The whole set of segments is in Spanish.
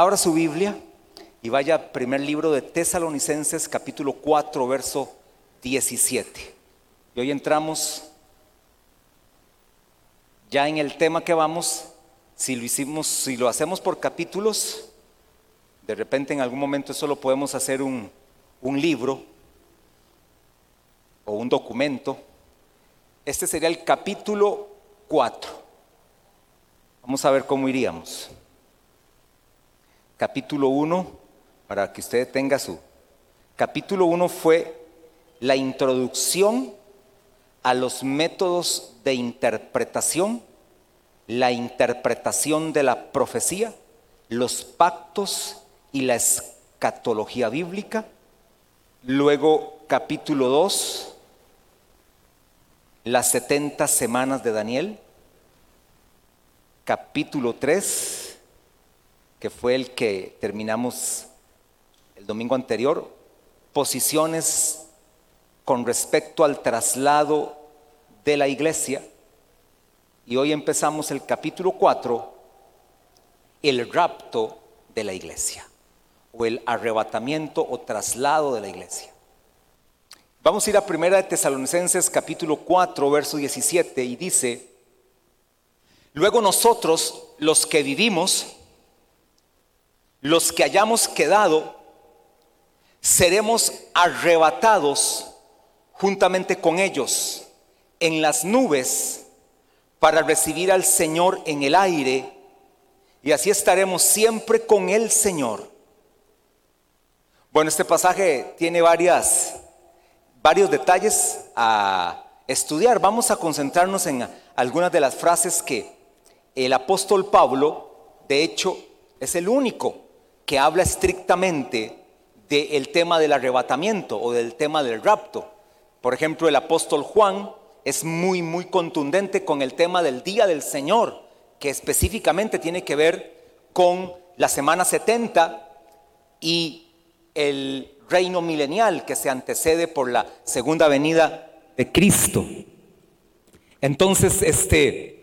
Abra su Biblia y vaya al primer libro de Tesalonicenses capítulo 4 verso 17. Y hoy entramos ya en el tema que vamos, si lo hicimos, si lo hacemos por capítulos, de repente en algún momento solo podemos hacer un, un libro o un documento. Este sería el capítulo 4. Vamos a ver cómo iríamos. Capítulo 1, para que usted tenga su... Capítulo 1 fue la introducción a los métodos de interpretación, la interpretación de la profecía, los pactos y la escatología bíblica. Luego capítulo 2, las 70 semanas de Daniel. Capítulo 3, que fue el que terminamos el domingo anterior, posiciones con respecto al traslado de la iglesia. Y hoy empezamos el capítulo 4, el rapto de la iglesia, o el arrebatamiento o traslado de la iglesia. Vamos a ir a Primera de Tesalonicenses capítulo 4, verso 17 y dice, luego nosotros los que vivimos, los que hayamos quedado, seremos arrebatados juntamente con ellos en las nubes para recibir al Señor en el aire y así estaremos siempre con el Señor. Bueno, este pasaje tiene varias, varios detalles a estudiar. Vamos a concentrarnos en algunas de las frases que el apóstol Pablo, de hecho, es el único que habla estrictamente del tema del arrebatamiento o del tema del rapto. Por ejemplo, el apóstol Juan es muy, muy contundente con el tema del día del Señor, que específicamente tiene que ver con la semana 70 y el reino milenial que se antecede por la segunda venida de Cristo. Entonces, este,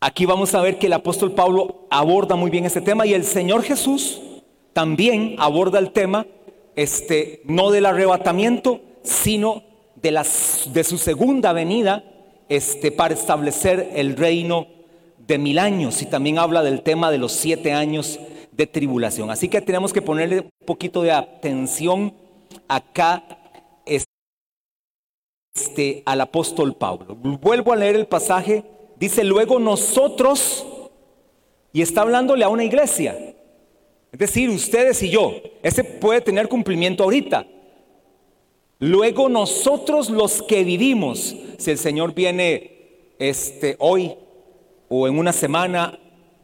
aquí vamos a ver que el apóstol Pablo aborda muy bien este tema y el Señor Jesús también aborda el tema, este, no del arrebatamiento, sino de, las, de su segunda venida este, para establecer el reino de mil años. Y también habla del tema de los siete años de tribulación. Así que tenemos que ponerle un poquito de atención acá este, al apóstol Pablo. Vuelvo a leer el pasaje. Dice, luego nosotros, y está hablándole a una iglesia. Es decir, ustedes y yo. Ese puede tener cumplimiento ahorita. Luego nosotros los que vivimos, si el Señor viene este, hoy o en una semana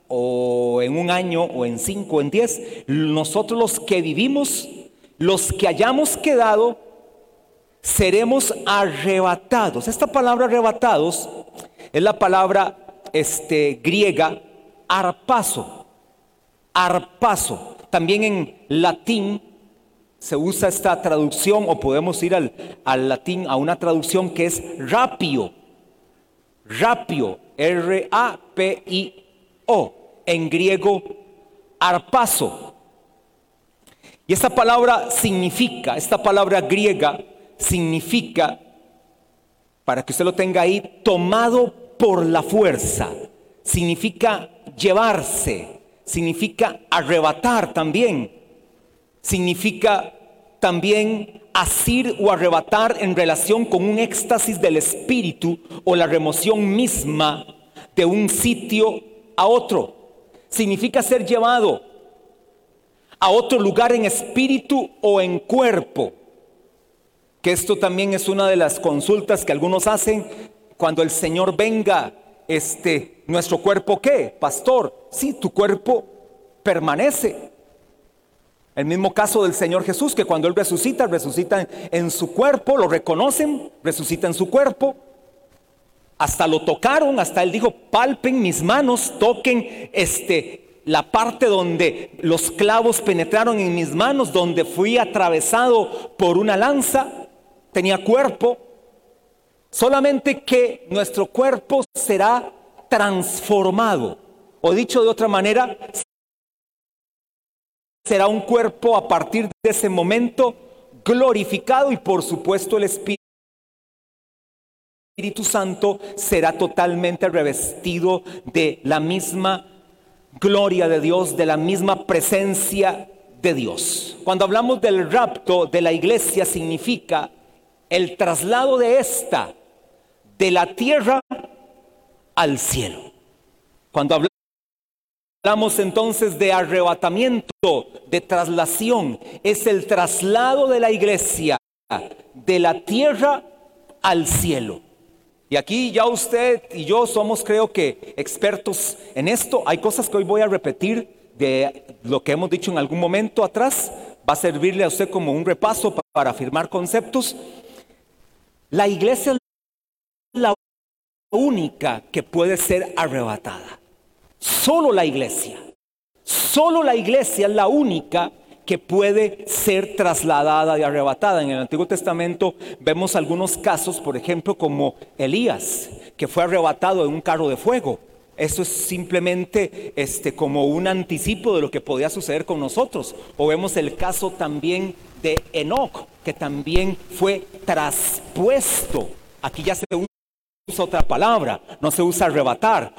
o en un año o en cinco o en diez, nosotros los que vivimos, los que hayamos quedado, seremos arrebatados. Esta palabra arrebatados es la palabra este, griega arpaso. Arpaso. También en latín se usa esta traducción o podemos ir al, latín a una traducción que es rapio. Rapio, R-A-P-I-O, en griego arpaso. Y esta palabra significa, esta palabra griega significa, para que usted lo tenga ahí, tomado por la fuerza. Significa llevarse, significa arrebatar también significa también asir o arrebatar en relación con un éxtasis del espíritu o la remoción misma de un sitio a otro. Significa ser llevado a otro lugar en espíritu o en cuerpo. Que esto también es una de las consultas que algunos hacen cuando el Señor venga, este, nuestro cuerpo qué, pastor? Sí, tu cuerpo permanece, el mismo caso del Señor Jesús, que cuando Él resucita, resucita en su cuerpo, lo reconocen, resucita en su cuerpo. Hasta lo tocaron, hasta Él dijo, palpen mis manos, toquen este, la parte donde los clavos penetraron en mis manos, donde fui atravesado por una lanza, tenía cuerpo. Solamente que nuestro cuerpo será transformado. O dicho de otra manera, será un cuerpo a partir de ese momento glorificado y por supuesto el Espíritu Santo será totalmente revestido de la misma gloria de Dios, de la misma presencia de Dios. Cuando hablamos del rapto de la iglesia significa el traslado de esta de la tierra al cielo. Cuando hablamos entonces de arrebatamiento, de traslación, es el traslado de la iglesia de la tierra al cielo. Y aquí ya usted y yo somos creo que expertos en esto. Hay cosas que hoy voy a repetir de lo que hemos dicho en algún momento atrás. Va a servirle a usted como un repaso para afirmar conceptos. La iglesia es la única que puede ser arrebatada. Solo la iglesia. Solo la iglesia es la única que puede ser trasladada y arrebatada. En el Antiguo Testamento vemos algunos casos, por ejemplo, como Elías, que fue arrebatado en un carro de fuego. Eso es simplemente este, como un anticipo de lo que podía suceder con nosotros. O vemos el caso también de Enoch, que también fue traspuesto. Aquí ya se usa otra palabra, no se usa arrebatar.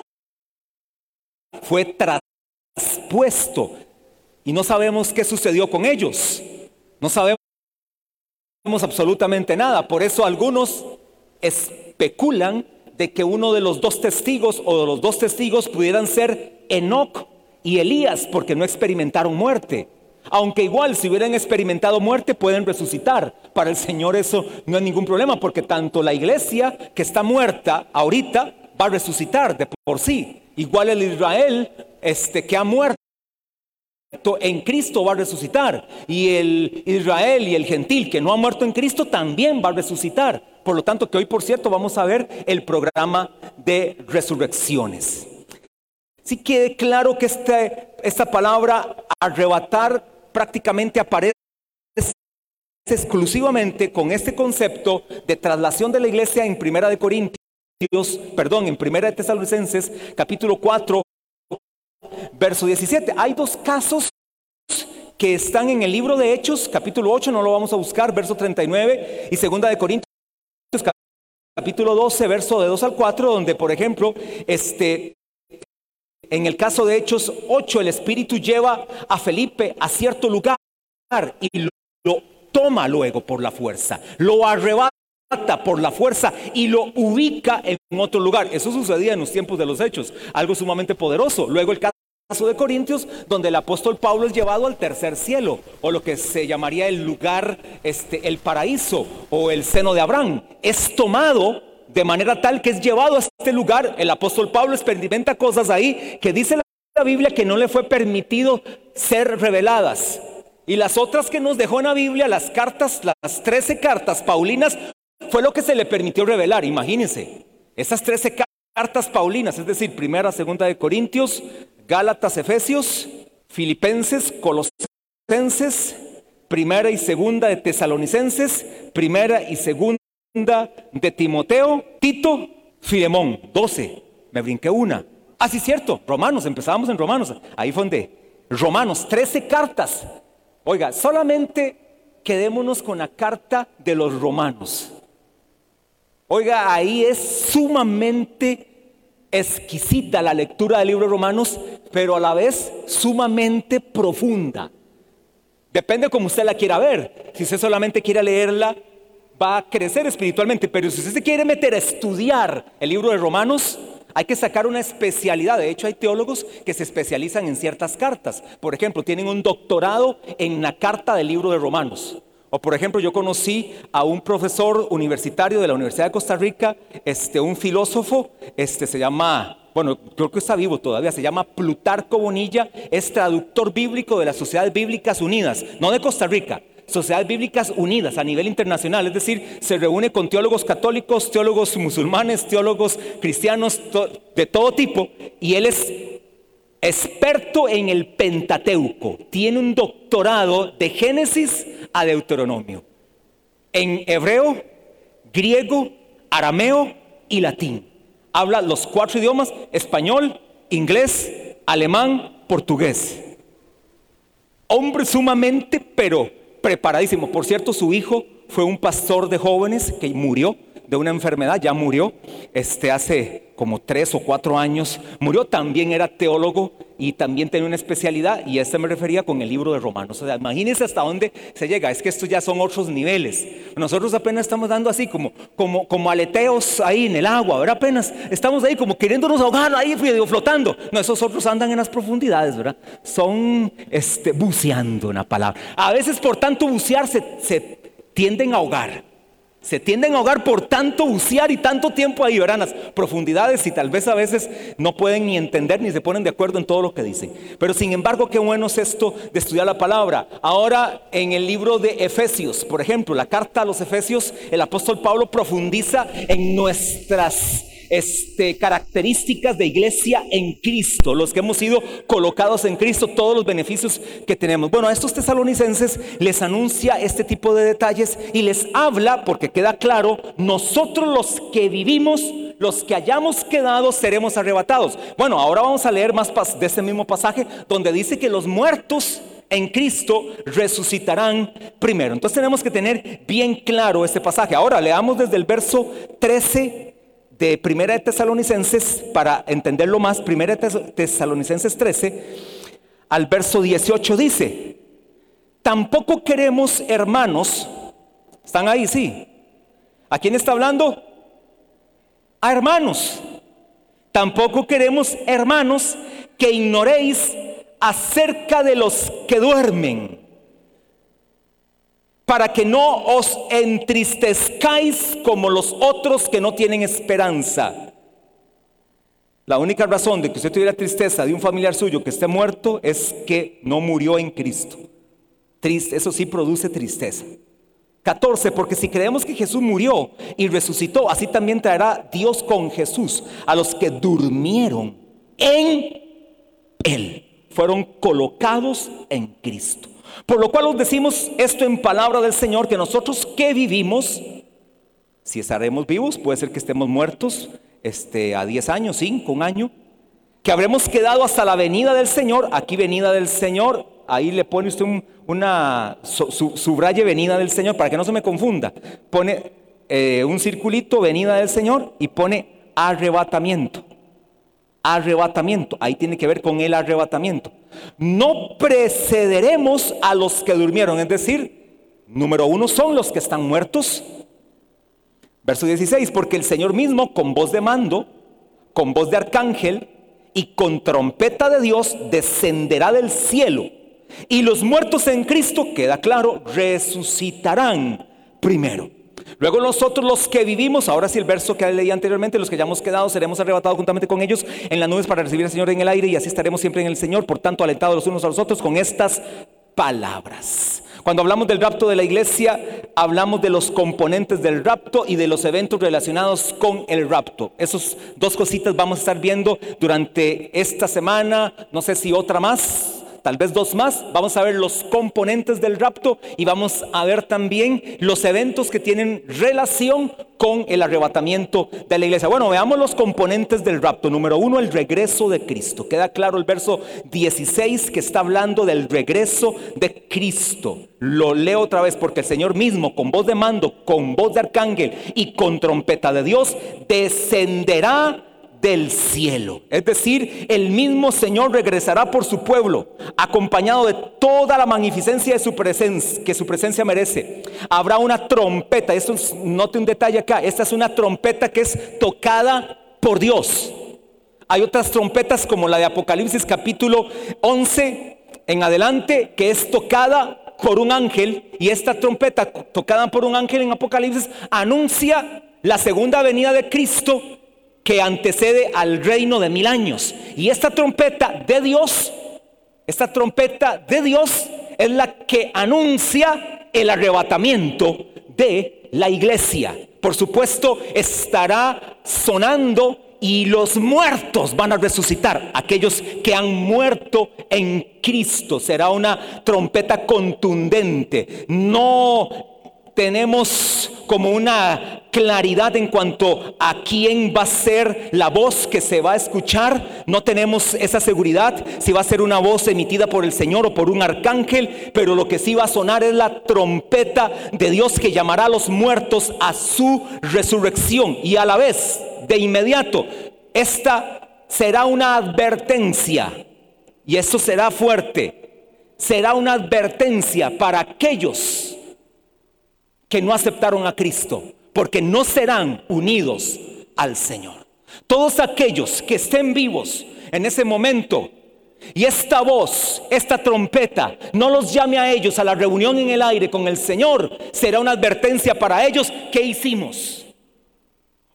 Fue traspuesto. Y no sabemos qué sucedió con ellos. No sabemos absolutamente nada. Por eso algunos especulan de que uno de los dos testigos o de los dos testigos pudieran ser Enoch y Elías porque no experimentaron muerte. Aunque igual si hubieran experimentado muerte pueden resucitar. Para el Señor eso no es ningún problema porque tanto la iglesia que está muerta ahorita va a resucitar de por sí. Igual el Israel este, que ha muerto en Cristo va a resucitar. Y el Israel y el gentil que no ha muerto en Cristo también va a resucitar. Por lo tanto, que hoy, por cierto, vamos a ver el programa de resurrecciones. Si quede claro que este, esta palabra arrebatar prácticamente aparece exclusivamente con este concepto de traslación de la iglesia en Primera de Corintios, perdón, en Primera de Tesalonicenses, capítulo 4, verso 17. Hay dos casos que están en el libro de Hechos, capítulo 8, no lo vamos a buscar, verso 39, y segunda de Corintios, capítulo 12, verso de 2 al 4, donde, por ejemplo, este, en el caso de Hechos 8, el Espíritu lleva a Felipe a cierto lugar y lo, lo toma luego por la fuerza, lo arrebata por la fuerza y lo ubica en otro lugar. Eso sucedía en los tiempos de los hechos, algo sumamente poderoso. Luego el caso de Corintios, donde el apóstol Pablo es llevado al tercer cielo, o lo que se llamaría el lugar, este, el paraíso, o el seno de Abraham. Es tomado de manera tal que es llevado a este lugar. El apóstol Pablo experimenta cosas ahí que dice la Biblia que no le fue permitido ser reveladas. Y las otras que nos dejó en la Biblia, las cartas, las 13 cartas paulinas, fue lo que se le permitió revelar. Imagínense, esas 13 cartas paulinas, es decir, primera, segunda de Corintios, Gálatas, Efesios, Filipenses, Colosenses, primera y segunda de Tesalonicenses, primera y segunda de Timoteo, Tito, Filemón, 12. Me brinqué una. Ah, sí, cierto, Romanos, empezábamos en Romanos. Ahí fue donde. Romanos, 13 cartas. Oiga, solamente quedémonos con la carta de los romanos. Oiga, ahí es sumamente exquisita la lectura del libro de Romanos, pero a la vez sumamente profunda. Depende como usted la quiera ver. Si usted solamente quiere leerla, va a crecer espiritualmente, pero si usted se quiere meter a estudiar el libro de Romanos, hay que sacar una especialidad. De hecho, hay teólogos que se especializan en ciertas cartas. Por ejemplo, tienen un doctorado en la carta del libro de Romanos. O por ejemplo, yo conocí a un profesor universitario de la Universidad de Costa Rica, este, un filósofo, este, se llama, bueno, creo que está vivo todavía, se llama Plutarco Bonilla, es traductor bíblico de las Sociedades Bíblicas Unidas, no de Costa Rica, Sociedades Bíblicas Unidas a nivel internacional, es decir, se reúne con teólogos católicos, teólogos musulmanes, teólogos cristianos, de todo tipo, y él es experto en el Pentateuco, tiene un doctorado de Génesis a Deuteronomio, en hebreo, griego, arameo y latín. Habla los cuatro idiomas, español, inglés, alemán, portugués. hombre sumamente, pero preparadísimo. Por cierto, su hijo fue un pastor de jóvenes que murió de una enfermedad, ya murió, este, hace como tres o cuatro años, murió, también era teólogo y también tenía una especialidad y este me refería con el libro de Romanos. O sea, imagínense hasta dónde se llega, es que estos ya son otros niveles. Nosotros apenas estamos dando así como, como, como aleteos ahí en el agua, ¿verdad? Apenas estamos ahí como queriéndonos ahogar ahí flotando. No, esos otros andan en las profundidades, ¿verdad? Son este, buceando una palabra. A veces por tanto bucear se tienden a ahogar. Se tienden a ahogar por tanto bucear y tanto tiempo ahí, verán las profundidades y tal vez a veces no pueden ni entender ni se ponen de acuerdo en todo lo que dicen. Pero sin embargo, qué bueno es esto de estudiar la palabra. Ahora en el libro de Efesios, por ejemplo, la carta a los Efesios, el apóstol Pablo profundiza en nuestras este, características de iglesia en Cristo, los que hemos sido colocados en Cristo, todos los beneficios que tenemos. Bueno, a estos tesalonicenses les anuncia este tipo de detalles y les habla, porque queda claro, nosotros los que vivimos, los que hayamos quedado, seremos arrebatados. Bueno, ahora vamos a leer más de este mismo pasaje donde dice que los muertos en Cristo resucitarán primero. Entonces tenemos que tener bien claro este pasaje. Ahora leamos desde el verso 13 de Primera de Tesalonicenses, para entenderlo más, Primera de Tesalonicenses 13, al verso 18 dice, tampoco queremos hermanos, ¿están ahí? Sí. ¿A quién está hablando? A hermanos. Tampoco queremos hermanos que ignoréis acerca de los que duermen para que no os entristezcáis como los otros que no tienen esperanza. La única razón de que usted tuviera tristeza de un familiar suyo que esté muerto es que no murió en Cristo. Triste, eso sí produce tristeza. 14, porque si creemos que Jesús murió y resucitó, así también traerá Dios con Jesús a los que durmieron en Él. Fueron colocados en Cristo. Por lo cual os decimos esto en palabra del Señor, que nosotros que vivimos, si estaremos vivos, puede ser que estemos muertos este, a 10 años, 5, un año, que habremos quedado hasta la venida del Señor, aquí venida del Señor, ahí le pone usted una subraye venida del Señor para que no se me confunda. Pone eh, un circulito venida del Señor y pone arrebatamiento arrebatamiento. Ahí tiene que ver con el arrebatamiento. No precederemos a los que durmieron, es decir, número uno son los que están muertos. Verso 16, porque el Señor mismo con voz de mando, con voz de arcángel y con trompeta de Dios descenderá del cielo. Y los muertos en Cristo, queda claro, resucitarán primero. Luego nosotros los que vivimos, ahora sí el verso que leí anteriormente, los que ya hemos quedado, seremos arrebatados juntamente con ellos en las nubes para recibir al Señor en el aire y así estaremos siempre en el Señor, por tanto alentados los unos a los otros con estas palabras. Cuando hablamos del rapto de la iglesia, hablamos de los componentes del rapto y de los eventos relacionados con el rapto. Esas dos cositas vamos a estar viendo durante esta semana, no sé si otra más, tal vez dos más. Vamos a ver los componentes del rapto y vamos a ver también los eventos que tienen relación con el arrebatamiento de la iglesia. Bueno, veamos los componentes del rapto. Número uno, el regreso de Cristo. Queda claro el verso 16 que está hablando del regreso de Cristo. Lo leo otra vez porque el Señor mismo, con voz de mando, con voz de arcángel y con trompeta de Dios, descenderá del cielo. Es decir, el mismo Señor regresará por su pueblo, acompañado de toda la magnificencia de su presencia, que su presencia merece. Habrá una trompeta, esto note un detalle acá, esta es una trompeta que es tocada por Dios. Hay otras trompetas como la de Apocalipsis capítulo 11 en adelante, que es tocada por un ángel, y esta trompeta tocada por un ángel en Apocalipsis anuncia la segunda venida de Cristo que antecede al reino de mil años. Y esta trompeta de Dios, esta trompeta de Dios es la que anuncia el arrebatamiento de la iglesia. Por supuesto, estará sonando y los muertos van a resucitar, aquellos que han muerto en Cristo. Será una trompeta contundente. No tenemos como una claridad en cuanto a quién va a ser la voz que se va a escuchar. No tenemos esa seguridad si va a ser una voz emitida por el Señor o por un arcángel, pero lo que sí va a sonar es la trompeta de Dios que llamará a los muertos a su resurrección. Y a la vez, de inmediato, esta será una advertencia, y eso será fuerte, será una advertencia para aquellos que no aceptaron a Cristo, porque no serán unidos al Señor. Todos aquellos que estén vivos en ese momento y esta voz, esta trompeta, no los llame a ellos a la reunión en el aire con el Señor, será una advertencia para ellos. ¿Qué hicimos?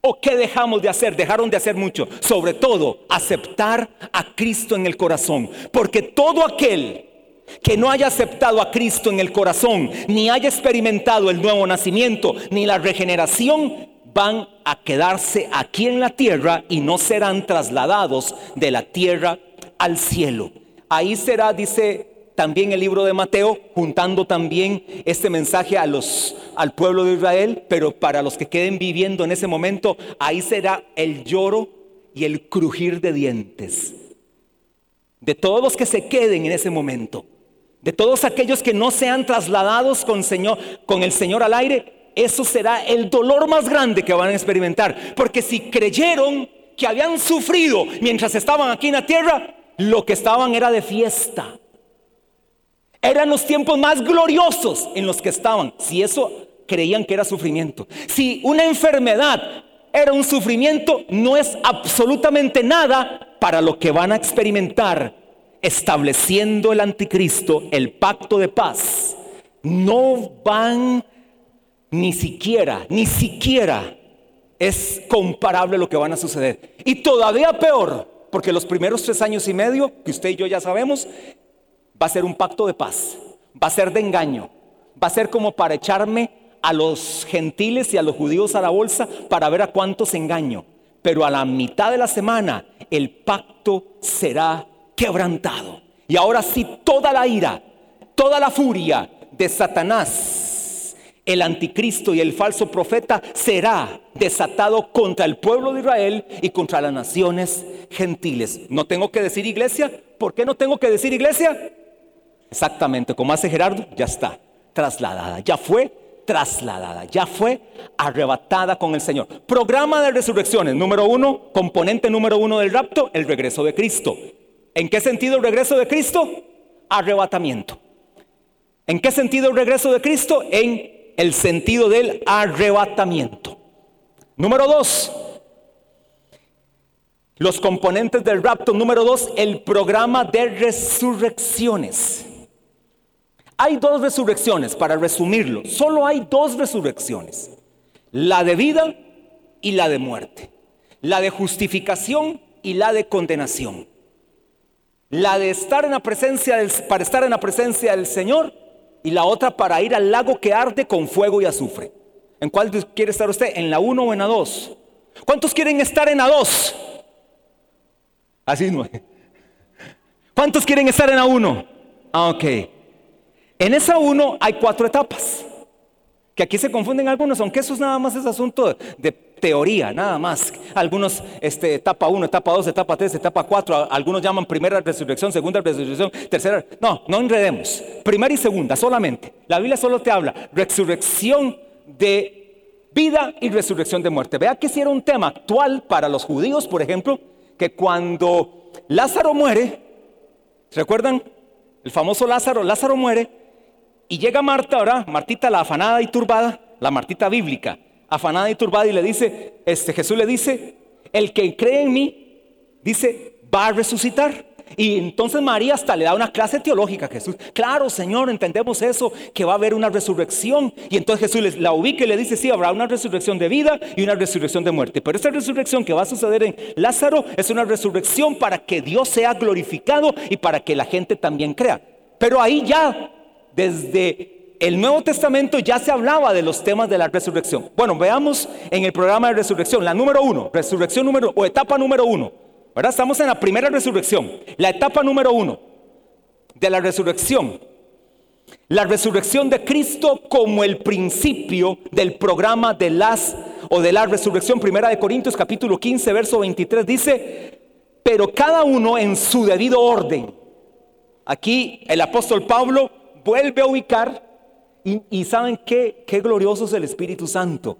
¿O qué dejamos de hacer? Dejaron de hacer mucho. Sobre todo, aceptar a Cristo en el corazón. Porque todo aquel que no haya aceptado a Cristo en el corazón, ni haya experimentado el nuevo nacimiento, ni la regeneración, van a quedarse aquí en la tierra y no serán trasladados de la tierra al cielo. Ahí será, dice también el libro de Mateo, juntando también este mensaje a los, al pueblo de Israel, pero para los que queden viviendo en ese momento, ahí será el lloro y el crujir de dientes. De todos los que se queden en ese momento de todos aquellos que no sean trasladados con, Señor, con el Señor al aire, eso será el dolor más grande que van a experimentar. Porque si creyeron que habían sufrido mientras estaban aquí en la tierra, lo que estaban era de fiesta. Eran los tiempos más gloriosos en los que estaban. Si eso creían que era sufrimiento. Si una enfermedad era un sufrimiento, no es absolutamente nada para lo que van a experimentar estableciendo el anticristo el pacto de paz, no van ni siquiera, ni siquiera es comparable lo que van a suceder. Y todavía peor, porque los primeros tres años y medio, que usted y yo ya sabemos, va a ser un pacto de paz, va a ser de engaño, va a ser como para echarme a los gentiles y a los judíos a la bolsa para ver a cuántos engaño. Pero a la mitad de la semana el pacto será quebrantado. Y ahora sí, toda la ira, toda la furia de Satanás, el anticristo y el falso profeta será desatado contra el pueblo de Israel y contra las naciones gentiles. No tengo que decir iglesia. ¿Por qué no tengo que decir iglesia? Exactamente, como hace Gerardo, ya está, trasladada, ya fue trasladada, ya fue arrebatada con el Señor. Programa de resurrecciones, número uno, componente número uno del rapto, el regreso de Cristo. ¿En qué sentido el regreso de Cristo? Arrebatamiento. ¿En qué sentido el regreso de Cristo? En el sentido del arrebatamiento. Número dos, los componentes del rapto. Número dos, el programa de resurrecciones. Hay dos resurrecciones, para resumirlo. Solo hay dos resurrecciones. La de vida y la de muerte. La de justificación y la de condenación. La de estar en la presencia del, para estar en la presencia del Señor y la otra para ir al lago que arde con fuego y azufre. ¿En cuál quiere estar usted? ¿En la 1 o en la 2? ¿Cuántos quieren estar en la 2? Así no. ¿Cuántos quieren estar en la 1? Ah, ok. En esa 1 hay cuatro etapas. Que aquí se confunden algunos, aunque eso es nada más es asunto de teoría, nada más. Algunos, este, etapa 1, etapa 2, etapa 3, etapa 4, algunos llaman primera resurrección, segunda resurrección, tercera. No, no enredemos. Primera y segunda solamente. La Biblia solo te habla resurrección de vida y resurrección de muerte. Vea que si era un tema actual para los judíos, por ejemplo, que cuando Lázaro muere, ¿recuerdan? El famoso Lázaro, Lázaro muere y llega Marta, ahora, Martita la afanada y turbada, la Martita bíblica afanada y turbada y le dice, este Jesús le dice, el que cree en mí, dice, va a resucitar. Y entonces María hasta le da una clase teológica a Jesús. Claro, Señor, entendemos eso, que va a haber una resurrección. Y entonces Jesús la ubica y le dice, sí, habrá una resurrección de vida y una resurrección de muerte. Pero esa resurrección que va a suceder en Lázaro es una resurrección para que Dios sea glorificado y para que la gente también crea. Pero ahí ya, desde el Nuevo Testamento ya se hablaba de los temas de la resurrección. Bueno, veamos en el programa de resurrección, la número uno, resurrección número o etapa número uno. Ahora estamos en la primera resurrección, la etapa número uno de la resurrección la resurrección de Cristo como el principio del programa de las o de la resurrección. Primera de Corintios capítulo 15, verso 23 dice, pero cada uno en su debido orden. Aquí el apóstol Pablo vuelve a ubicar y, saben qué, qué glorioso es el Espíritu Santo.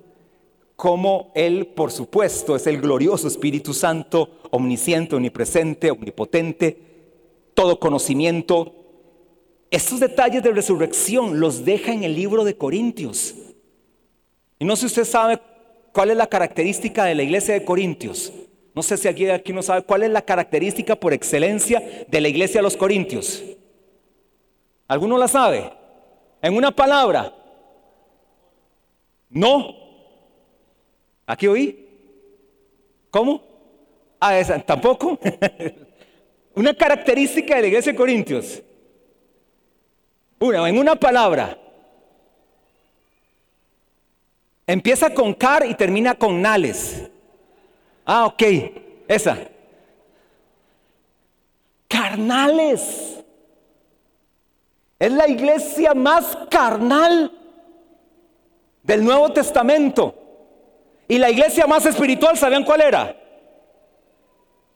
Como Él, por supuesto, es el glorioso Espíritu Santo, omnisciente, omnipresente, omnipotente, todo conocimiento. Estos detalles de resurrección los deja en el libro de Corintios. Y no sé si usted sabe cuál es la característica de la iglesia de Corintios. No sé si aquí, aquí no sabe cuál es la característica por excelencia de la iglesia de los Corintios. ¿Alguno la sabe? En una palabra. No. ¿Aquí oí? ¿Cómo? Ah, esa, tampoco. una característica de la iglesia de Corintios. Una, en una palabra. Empieza con car y termina con nales. Ah, ok, esa. Carnales. Es la iglesia más carnal del Nuevo Testamento. Y la iglesia más espiritual, ¿sabían cuál era?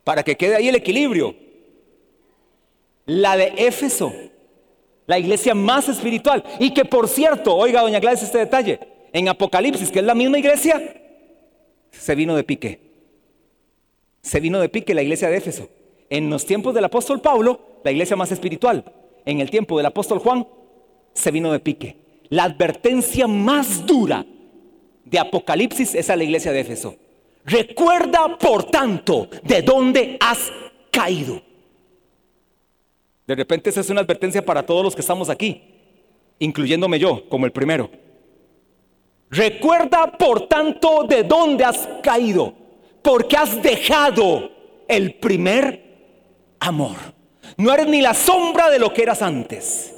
Para que quede ahí el equilibrio. La de Éfeso. La iglesia más espiritual. Y que por cierto, oiga, doña Gladys, este detalle. En Apocalipsis, que es la misma iglesia, se vino de pique. Se vino de pique la iglesia de Éfeso. En los tiempos del apóstol Pablo, la iglesia más espiritual en el tiempo del apóstol Juan, se vino de pique. La advertencia más dura de Apocalipsis es a la iglesia de Éfeso. Recuerda, por tanto, de dónde has caído. De repente esa es una advertencia para todos los que estamos aquí, incluyéndome yo como el primero. Recuerda, por tanto, de dónde has caído, porque has dejado el primer amor. No eres ni la sombra de lo que eras antes.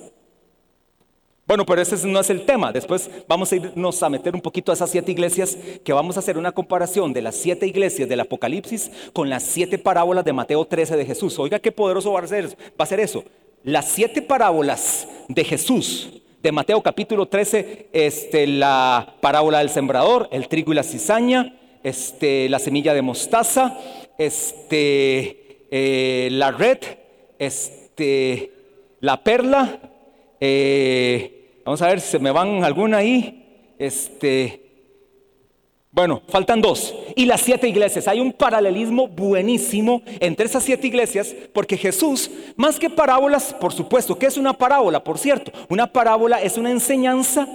Bueno, pero ese no es el tema. Después vamos a irnos a meter un poquito a esas siete iglesias que vamos a hacer una comparación de las siete iglesias del Apocalipsis con las siete parábolas de Mateo 13 de Jesús. Oiga qué poderoso va a ser, va a ser eso. Las siete parábolas de Jesús de Mateo capítulo 13, este, la parábola del sembrador, el trigo y la cizaña, este, la semilla de mostaza, este, eh, la red, este, la perla, eh, vamos a ver si se me van alguna ahí, este, bueno, faltan dos. Y las siete iglesias. Hay un paralelismo buenísimo entre esas siete iglesias, porque Jesús, más que parábolas, por supuesto, ¿qué es una parábola? Por cierto, una parábola es una enseñanza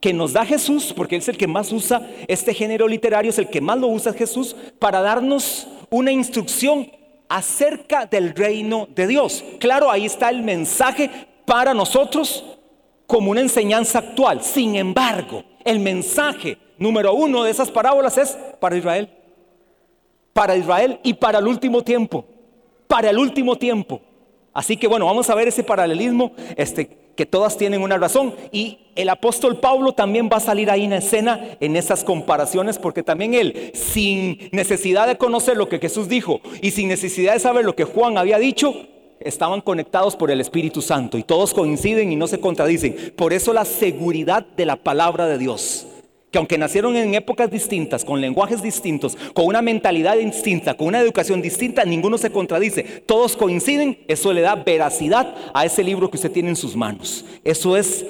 que nos da Jesús, porque Él es el que más usa este género literario, es el que más lo usa Jesús, para darnos una instrucción acerca del reino de Dios. Claro, ahí está el mensaje para nosotros como una enseñanza actual. Sin embargo, el mensaje número uno de esas parábolas es para Israel. Para Israel y para el último tiempo. Para el último tiempo. Así que bueno, vamos a ver ese paralelismo. Este, que todas tienen una razón. Y el apóstol Pablo también va a salir ahí en escena en esas comparaciones, porque también él, sin necesidad de conocer lo que Jesús dijo y sin necesidad de saber lo que Juan había dicho, estaban conectados por el Espíritu Santo y todos coinciden y no se contradicen. Por eso la seguridad de la palabra de Dios que aunque nacieron en épocas distintas, con lenguajes distintos, con una mentalidad distinta, con una educación distinta, ninguno se contradice, todos coinciden, eso le da veracidad a ese libro que usted tiene en sus manos. Eso es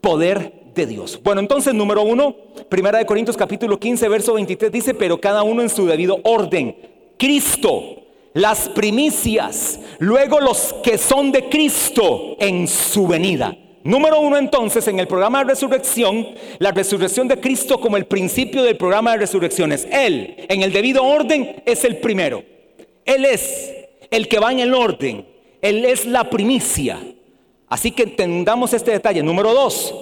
poder de Dios. Bueno, entonces, número uno, Primera de Corintios capítulo 15, verso 23 dice, pero cada uno en su debido orden. Cristo, las primicias, luego los que son de Cristo en su venida. Número uno entonces en el programa de resurrección, la resurrección de Cristo como el principio del programa de resurrecciones. Él, en el debido orden, es el primero. Él es el que va en el orden. Él es la primicia. Así que entendamos este detalle. Número dos,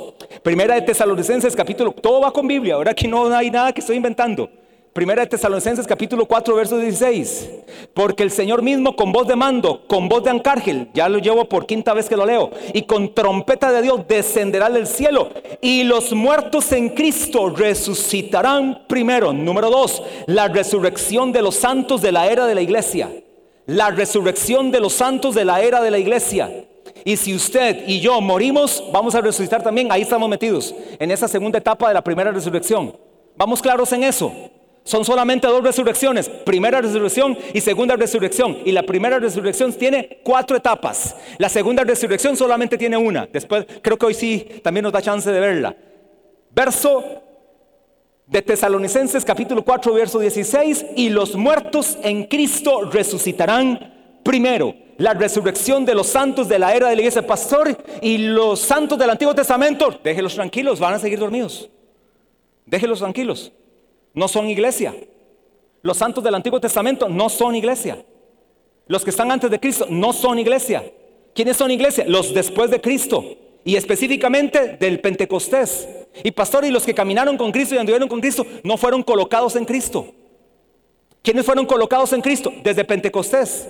primera de Tesalonicenses capítulo, todo va con Biblia, ahora aquí no hay nada que estoy inventando. Primera de Tesalonicenses capítulo 4 verso 16. Porque el Señor mismo con voz de mando, con voz de ancárgel, ya lo llevo por quinta vez que lo leo, y con trompeta de Dios descenderá del cielo y los muertos en Cristo resucitarán primero. Número dos, la resurrección de los santos de la era de la iglesia. La resurrección de los santos de la era de la iglesia. Y si usted y yo morimos, vamos a resucitar también. Ahí estamos metidos, en esa segunda etapa de la primera resurrección. Vamos claros en eso. Son solamente dos resurrecciones, primera resurrección y segunda resurrección. Y la primera resurrección tiene cuatro etapas. La segunda resurrección solamente tiene una. Después, creo que hoy sí también nos da chance de verla. Verso de Tesalonicenses capítulo 4, verso 16. Y los muertos en Cristo resucitarán primero. La resurrección de los santos de la era de la iglesia pastor y los santos del Antiguo Testamento. Déjelos tranquilos, van a seguir dormidos. Déjelos tranquilos no son iglesia. Los santos del Antiguo Testamento no son iglesia. Los que están antes de Cristo no son iglesia. ¿Quiénes son iglesia? Los después de Cristo. Y específicamente del Pentecostés. Y pastor, y los que caminaron con Cristo y anduvieron con Cristo no fueron colocados en Cristo. ¿Quiénes fueron colocados en Cristo? Desde Pentecostés.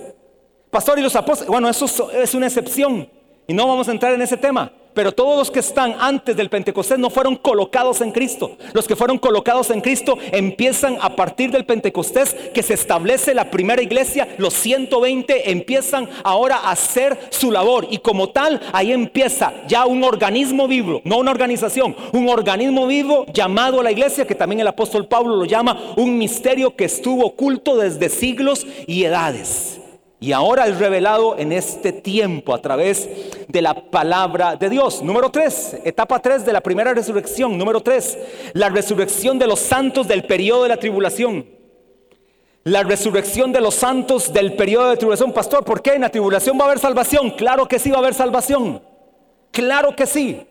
Pastor, y los apóstoles. Bueno, eso es una excepción. Y no vamos a entrar en ese tema. Pero todos los que están antes del Pentecostés no fueron colocados en Cristo. Los que fueron colocados en Cristo empiezan a partir del Pentecostés que se establece la primera iglesia. Los 120 empiezan ahora a hacer su labor. Y como tal, ahí empieza ya un organismo vivo, no una organización, un organismo vivo llamado la iglesia, que también el apóstol Pablo lo llama un misterio que estuvo oculto desde siglos y edades. Y ahora es revelado en este tiempo a través de la palabra de Dios. Número tres, etapa tres de la primera resurrección. Número tres, la resurrección de los santos del periodo de la tribulación. La resurrección de los santos del periodo de tribulación. Pastor, ¿por qué en la tribulación va a haber salvación? Claro que sí va a haber salvación. Claro que sí.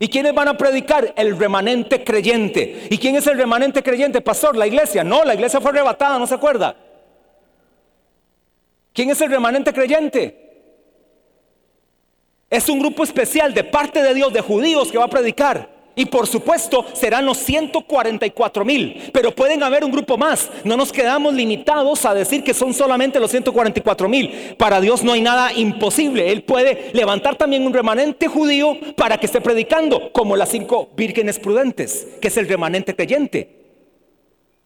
¿Y quiénes van a predicar? El remanente creyente. ¿Y quién es el remanente creyente? Pastor, la iglesia. No, la iglesia fue arrebatada, ¿no se acuerda? ¿Quién es el remanente creyente? Es un grupo especial de parte de Dios, de judíos que va a predicar. Y por supuesto serán los 144 mil, pero pueden haber un grupo más. No nos quedamos limitados a decir que son solamente los 144 mil. Para Dios no hay nada imposible. Él puede levantar también un remanente judío para que esté predicando, como las cinco vírgenes prudentes, que es el remanente creyente.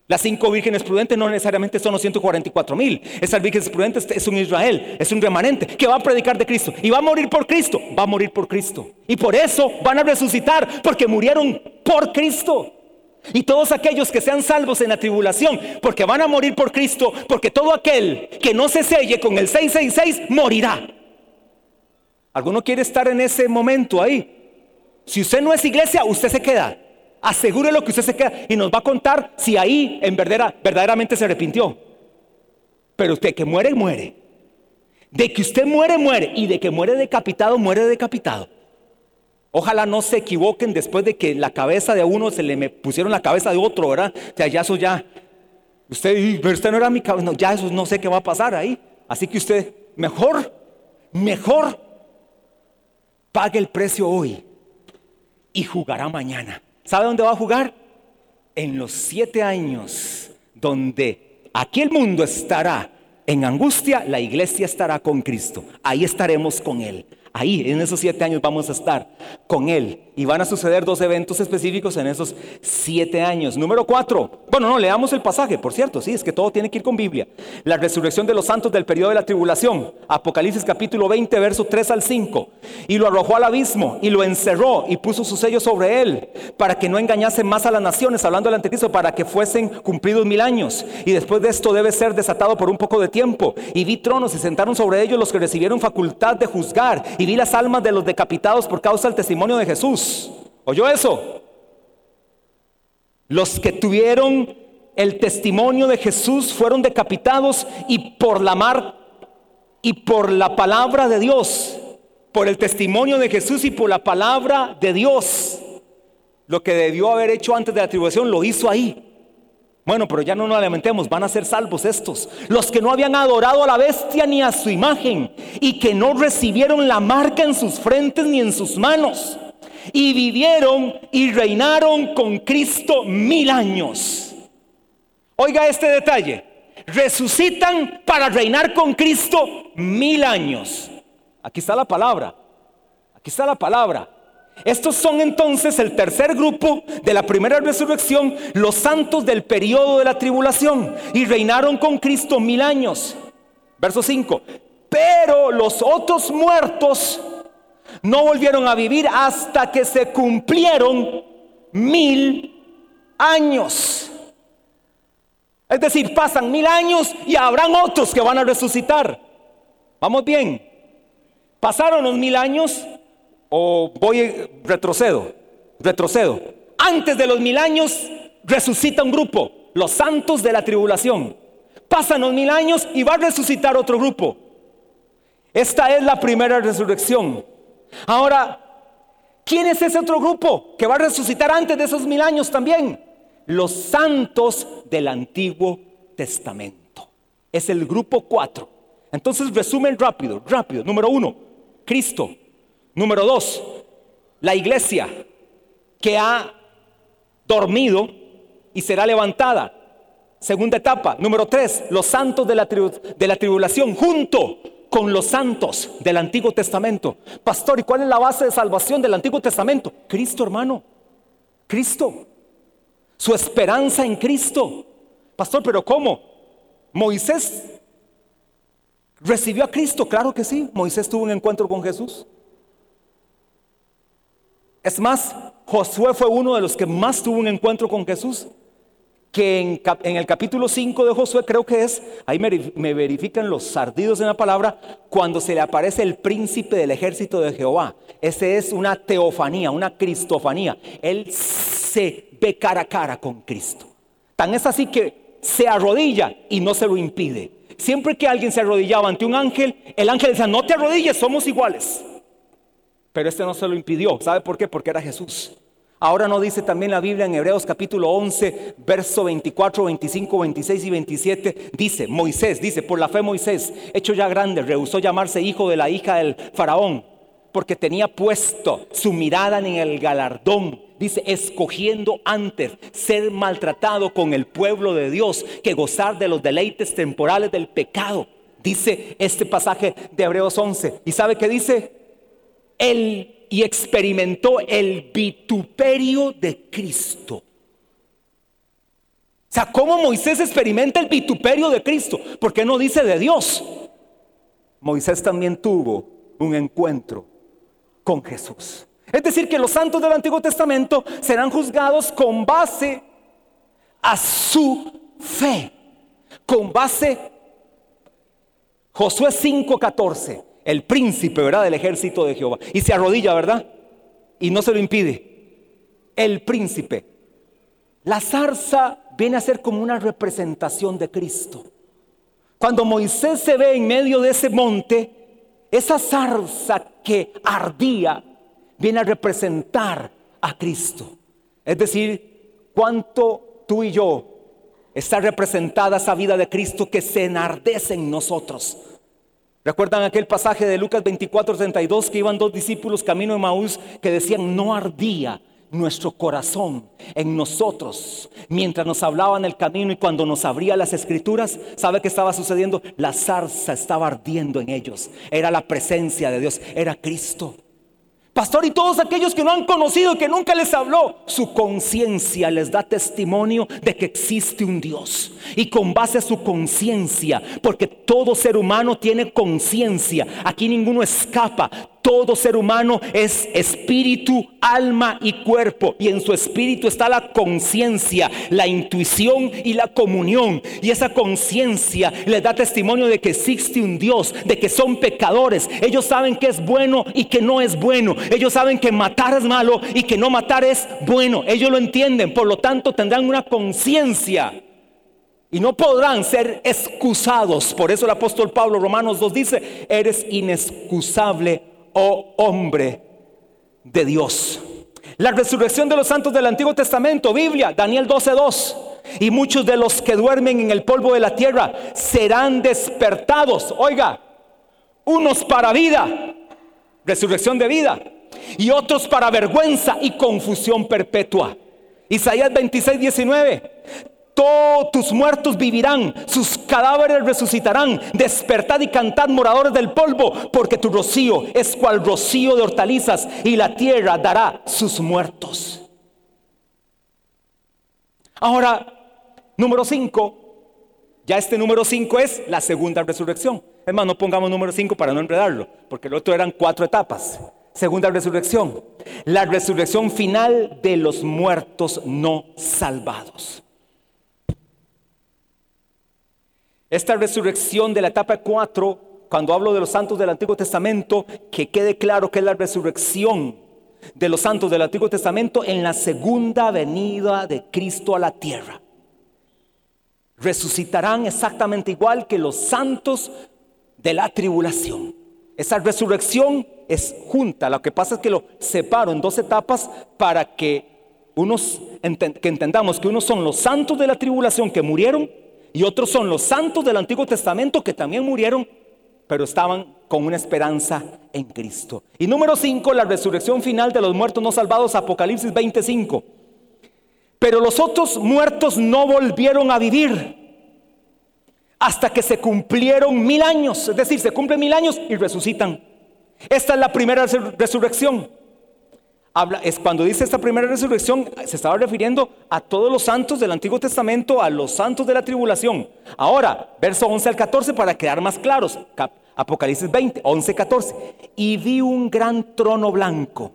Las cinco vírgenes prudentes no necesariamente son los 144 mil. Esas vírgenes prudentes es un Israel, es un remanente que va a predicar de Cristo y va a morir por Cristo. Va a morir por Cristo. Y por eso van a resucitar, porque murieron por Cristo. Y todos aquellos que sean salvos en la tribulación, porque van a morir por Cristo, porque todo aquel que no se selle con el 666 morirá. ¿Alguno quiere estar en ese momento ahí? Si usted no es iglesia, usted se queda. Asegure lo que usted se queda y nos va a contar si ahí en verdad, verdaderamente se arrepintió. Pero usted que muere, muere. De que usted muere, muere. Y de que muere decapitado, muere decapitado. Ojalá no se equivoquen después de que la cabeza de uno se le pusieron la cabeza de otro, ¿verdad? O sea, ya eso ya. Usted, pero usted no era mi cabeza. No, ya eso no sé qué va a pasar ahí. Así que usted, mejor, mejor, pague el precio hoy y jugará mañana. ¿Sabe dónde va a jugar? En los siete años donde aquel mundo estará en angustia, la iglesia estará con Cristo. Ahí estaremos con Él. Ahí, en esos siete años vamos a estar con Él. Y van a suceder dos eventos específicos en esos siete años. Número cuatro. Bueno, no, leamos el pasaje, por cierto, sí, es que todo tiene que ir con Biblia. La resurrección de los santos del periodo de la tribulación. Apocalipsis capítulo 20, verso 3 al 5. Y lo arrojó al abismo y lo encerró y puso su sello sobre él para que no engañase más a las naciones, hablando del anticristo, para que fuesen cumplidos mil años. Y después de esto debe ser desatado por un poco de tiempo. Y vi tronos y sentaron sobre ellos los que recibieron facultad de juzgar. Y vi las almas de los decapitados por causa del testimonio de Jesús. ¿Oyó eso? Los que tuvieron el testimonio de Jesús fueron decapitados y por la mar y por la palabra de Dios, por el testimonio de Jesús y por la palabra de Dios. Lo que debió haber hecho antes de la tribulación lo hizo ahí. Bueno, pero ya no nos lamentemos, van a ser salvos estos. Los que no habían adorado a la bestia ni a su imagen y que no recibieron la marca en sus frentes ni en sus manos. Y vivieron y reinaron con Cristo mil años. Oiga este detalle. Resucitan para reinar con Cristo mil años. Aquí está la palabra. Aquí está la palabra. Estos son entonces el tercer grupo de la primera resurrección, los santos del periodo de la tribulación, y reinaron con Cristo mil años. Verso 5. Pero los otros muertos no volvieron a vivir hasta que se cumplieron mil años. Es decir, pasan mil años y habrán otros que van a resucitar. Vamos bien. Pasaron los mil años o voy retrocedo, retrocedo. Antes de los mil años resucita un grupo, los santos de la tribulación. Pasan los mil años y va a resucitar otro grupo. Esta es la primera resurrección. Ahora, ¿quién es ese otro grupo que va a resucitar antes de esos mil años también? Los santos del Antiguo Testamento. Es el grupo cuatro. Entonces, resumen rápido, rápido. Número uno, Cristo. Número dos, la iglesia que ha dormido y será levantada. Segunda etapa. Número tres, los santos de la, de la tribulación junto con los santos del Antiguo Testamento. Pastor, ¿y cuál es la base de salvación del Antiguo Testamento? Cristo, hermano. Cristo. Su esperanza en Cristo. Pastor, pero ¿cómo? Moisés recibió a Cristo, claro que sí. Moisés tuvo un encuentro con Jesús. Es más, Josué fue uno de los que más tuvo un encuentro con Jesús que en, el capítulo 5 de Josué creo que es, ahí me, verifican los sardidos en la palabra, cuando se le aparece el príncipe del ejército de Jehová. Ese es una teofanía, una cristofanía. Él se ve cara a cara con Cristo. Tan es así que se arrodilla y no se lo impide. Siempre que alguien se arrodillaba ante un ángel, el ángel decía, no te arrodilles, somos iguales. Pero este no se lo impidió. ¿Sabe por qué? Porque era Jesús. Ahora no dice también la Biblia en Hebreos capítulo 11, verso 24, 25, 26 y 27. Dice, Moisés, dice, por la fe Moisés, hecho ya grande, rehusó llamarse hijo de la hija del faraón, porque tenía puesto su mirada en el galardón. Dice, escogiendo antes ser maltratado con el pueblo de Dios que gozar de los deleites temporales del pecado. Dice este pasaje de Hebreos 11. ¿Y sabe qué dice? El y experimentó el vituperio de Cristo. O sea, ¿cómo Moisés experimenta el vituperio de Cristo? ¿Por qué no dice de Dios? Moisés también tuvo un encuentro con Jesús. Es decir, que los santos del Antiguo Testamento serán juzgados con base a su fe, con base Josué 5:14 el príncipe, ¿verdad? Del ejército de Jehová. Y se arrodilla, ¿verdad? Y no se lo impide. El príncipe. La zarza viene a ser como una representación de Cristo. Cuando Moisés se ve en medio de ese monte, esa zarza que ardía viene a representar a Cristo. Es decir, cuánto tú y yo está representada esa vida de Cristo que se enardece en nosotros. ¿Recuerdan aquel pasaje de Lucas 24, 32 que iban dos discípulos camino de Maús que decían, no ardía nuestro corazón en nosotros mientras nos hablaban el camino y cuando nos abría las escrituras, ¿sabe qué estaba sucediendo? La zarza estaba ardiendo en ellos. Era la presencia de Dios, era Cristo. Pastor, y todos aquellos que no han conocido, que nunca les habló, su conciencia les da testimonio de que existe un Dios. Y con base a su conciencia, porque todo ser humano tiene conciencia, aquí ninguno escapa, todo ser humano es espíritu, alma y cuerpo. Y en su espíritu está la conciencia, la intuición y la comunión. Y esa conciencia les da testimonio de que existe un Dios, de que son pecadores. Ellos saben que es bueno y que no es bueno. Ellos saben que matar es malo y que no matar es bueno. Ellos lo entienden. Por lo tanto, tendrán una conciencia. Y no podrán ser excusados. Por eso el apóstol Pablo Romanos 2 dice, eres inexcusable oh hombre de Dios. La resurrección de los santos del Antiguo Testamento, Biblia, Daniel 12:2. Y muchos de los que duermen en el polvo de la tierra serán despertados. Oiga, unos para vida, resurrección de vida, y otros para vergüenza y confusión perpetua. Isaías 26, 19. Todos tus muertos vivirán, sus cadáveres resucitarán. Despertad y cantad, moradores del polvo, porque tu rocío es cual rocío de hortalizas, y la tierra dará sus muertos. Ahora, número 5. Ya este número 5 es la segunda resurrección. Es más, no pongamos número 5 para no enredarlo, porque el otro eran cuatro etapas. segunda resurrección, la resurrección final de los muertos no salvados. Esta resurrección de la etapa 4, cuando hablo de los santos del Antiguo Testamento, que quede claro que es la resurrección de los santos del Antiguo Testamento en la segunda venida de Cristo a la tierra. Resucitarán exactamente igual que los santos de la tribulación. Esa resurrección es junta. Lo que pasa es que lo separo en dos etapas para que unos que entendamos que unos son los santos de la tribulación que murieron y otros son los santos del Antiguo Testamento que también murieron, pero estaban con una esperanza en Cristo. Y número 5, la resurrección final de los muertos no salvados, Apocalipsis 25. Pero los otros muertos no volvieron a vivir hasta que se cumplieron mil años. Es decir, se cumplen mil años y resucitan. Esta es la primera resurrección. Es cuando dice esta primera resurrección, se estaba refiriendo a todos los santos del Antiguo Testamento, a los santos de la tribulación. Ahora, verso 11 al 14 para quedar más claros. Apocalipsis 20, 11, 14. Y vi un gran trono blanco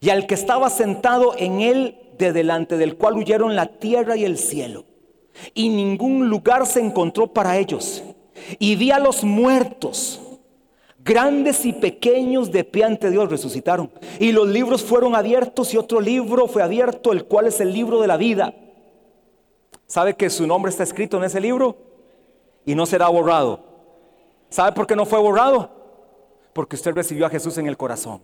y al que estaba sentado en él, de delante del cual huyeron la tierra y el cielo y ningún lugar se encontró para ellos. Y vi a los muertos, grandes y pequeños, de pie ante Dios, resucitaron. Y los libros fueron abiertos y otro libro fue abierto, el cual es el libro de la vida. ¿Sabe que su nombre está escrito en ese libro? Y no será borrado. ¿Sabe por qué no fue borrado? Porque usted recibió a Jesús en el corazón.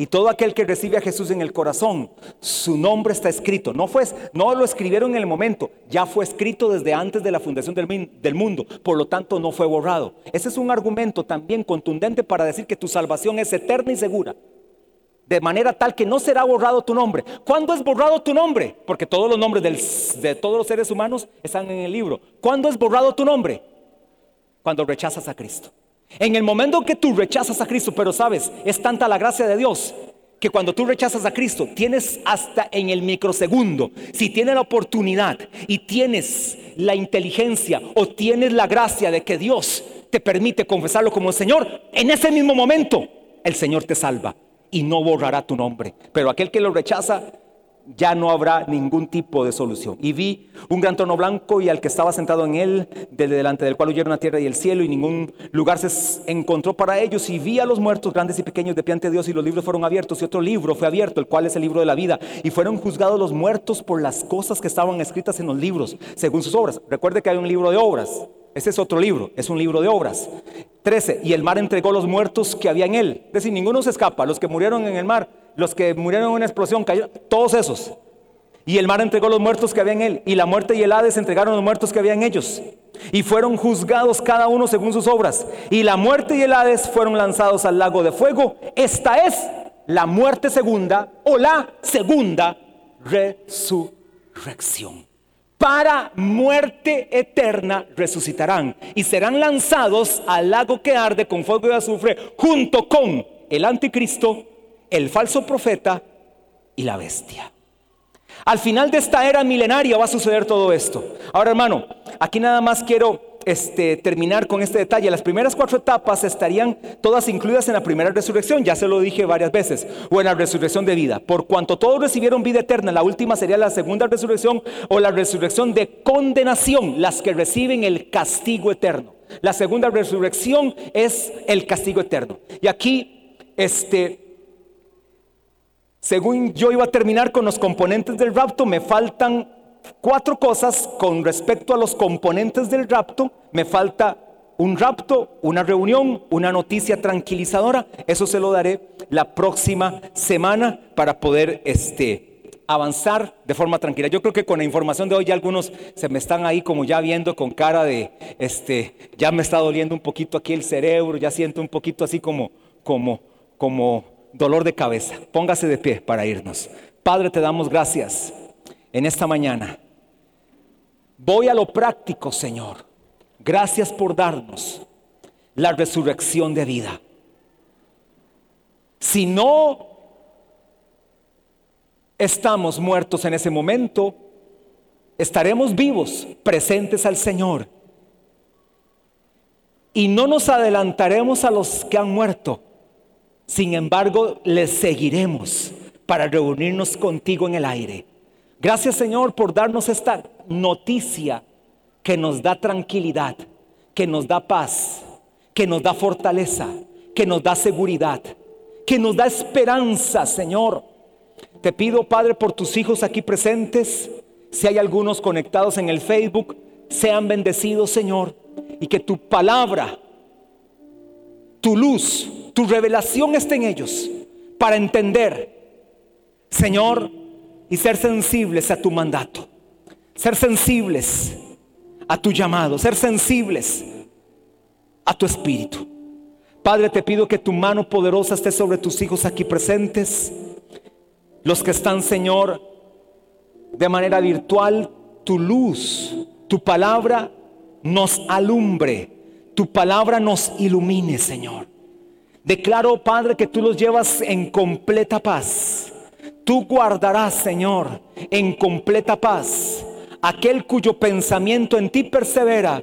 Y todo aquel que recibe a Jesús en el corazón, su nombre está escrito. No, fue, no lo escribieron en el momento, ya fue escrito desde antes de la fundación del, mundo. Por lo tanto, no fue borrado. Ese es un argumento también contundente para decir que tu salvación es eterna y segura. De manera tal que no será borrado tu nombre. ¿Cuándo es borrado tu nombre? Porque todos los nombres de todos los seres humanos están en el libro. ¿Cuándo es borrado tu nombre? Cuando rechazas a Cristo. En el momento que tú rechazas a Cristo, pero sabes, es tanta la gracia de Dios que cuando tú rechazas a Cristo, tienes hasta en el microsegundo, si tienes la oportunidad y tienes la inteligencia o tienes la gracia de que Dios te permite confesarlo como el Señor, en ese mismo momento el Señor te salva y no borrará tu nombre. Pero aquel que lo rechaza, ya no habrá ningún tipo de solución. Y vi un gran trono blanco y al que estaba sentado en él, delante del cual huyeron la tierra y el cielo, y ningún lugar se encontró para ellos. Y vi a los muertos, grandes y pequeños, de pie ante Dios, y los libros fueron abiertos, y otro libro fue abierto, el cual es el libro de la vida. Y fueron juzgados los muertos por las cosas que estaban escritas en los libros, según sus obras. Recuerde que hay un libro de obras. Ese es otro libro, es un libro de obras. 13. Y el mar entregó los muertos que había en él. Es decir, ninguno se escapa. Los que murieron en el mar los que murieron en una explosión, cayeron, todos esos. Y el mar entregó los muertos que había en él, y la muerte y el Hades entregaron los muertos que había en ellos. Y fueron juzgados cada uno según sus obras. Y la muerte y el Hades fueron lanzados al lago de fuego. Esta es la muerte segunda o la segunda resurrección. Para muerte eterna resucitarán y serán lanzados al lago que arde con fuego y azufre junto con el anticristo el falso profeta y la bestia. Al final de esta era milenaria va a suceder todo esto. Ahora, hermano, aquí nada más quiero este, terminar con este detalle. Las primeras cuatro etapas estarían todas incluidas en la primera resurrección, ya se lo dije varias veces, o en la resurrección de vida. Por cuanto todos recibieron vida eterna, la última sería la segunda resurrección o la resurrección de condenación, las que reciben el castigo eterno. La segunda resurrección es el castigo eterno. Y aquí, este, según yo iba a terminar con los componentes del rapto, me faltan cuatro cosas con respecto a los componentes del rapto. Me falta un rapto, una reunión, una noticia tranquilizadora. Eso se lo daré la próxima semana para poder este, avanzar de forma tranquila. Yo creo que con la información de hoy ya algunos se me están ahí como ya viendo con cara de, este, ya me está doliendo un poquito aquí el cerebro, ya siento un poquito así como, como, como dolor de cabeza. Póngase de pie para irnos. Padre, te damos gracias en esta mañana. Voy a lo práctico, Señor. Gracias por darnos la resurrección de vida. Si no estamos muertos en ese momento, estaremos vivos, presentes al Señor. Y no nos adelantaremos a los que han muerto Sin embargo, les seguiremos para reunirnos contigo en el aire. Gracias Señor por darnos esta noticia que nos da tranquilidad, que nos da paz, que nos da fortaleza, que nos da seguridad, que nos da esperanza, Señor. Te pido, Padre, por tus hijos aquí presentes, si hay algunos conectados en el Facebook, sean bendecidos, Señor, y que tu palabra, tu luz, tu revelación esté en ellos para entender, Señor, y ser sensibles a tu mandato, ser sensibles a tu llamado, ser sensibles a tu espíritu. Padre, te pido que tu mano poderosa esté sobre tus hijos aquí presentes, los que están, Señor, de manera virtual, tu luz, tu palabra nos alumbre, tu palabra nos ilumine, Señor. Declaro, Padre, que tú los llevas en completa paz. Tú guardarás, Señor, en completa paz aquel cuyo pensamiento en ti persevera,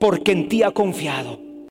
porque en ti ha confiado.